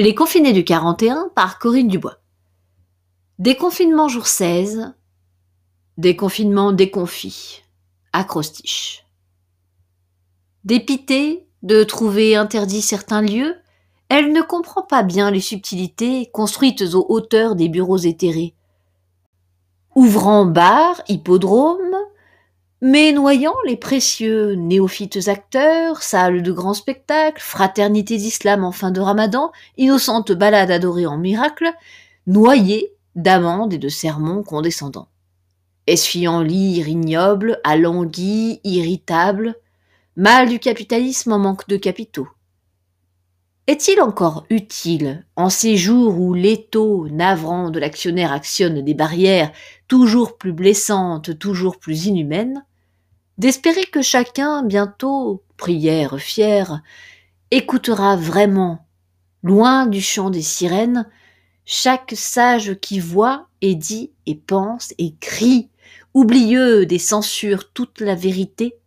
Les confinés du 41 par Corinne Dubois. Déconfinement jour 16. Déconfinement déconfit. Acrostiche. Dépitée de trouver interdit certains lieux, elle ne comprend pas bien les subtilités construites aux hauteurs des bureaux éthérés. Ouvrant bar, hippodrome, mais noyant les précieux néophytes acteurs, salles de grands spectacles, fraternités d'islam en fin de ramadan, innocentes balades adorées en miracle, noyés d'amendes et de sermons condescendants. Essuiant l'ire ignoble, alangui, irritable, mal du capitalisme en manque de capitaux. Est-il encore utile, en ces jours où l'étau navrant de l'actionnaire actionne des barrières toujours plus blessantes, toujours plus inhumaines, d'espérer que chacun bientôt, prière fière, écoutera vraiment, loin du chant des sirènes, chaque sage qui voit et dit et pense et crie, oublieux des censures toute la vérité,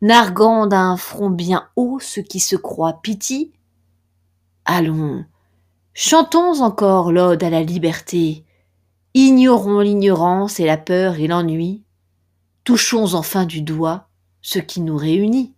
narguant d'un front bien haut ce qui se croit pitié. Allons, chantons encore l'ode à la liberté, ignorons l'ignorance et la peur et l'ennui, touchons enfin du doigt ce qui nous réunit.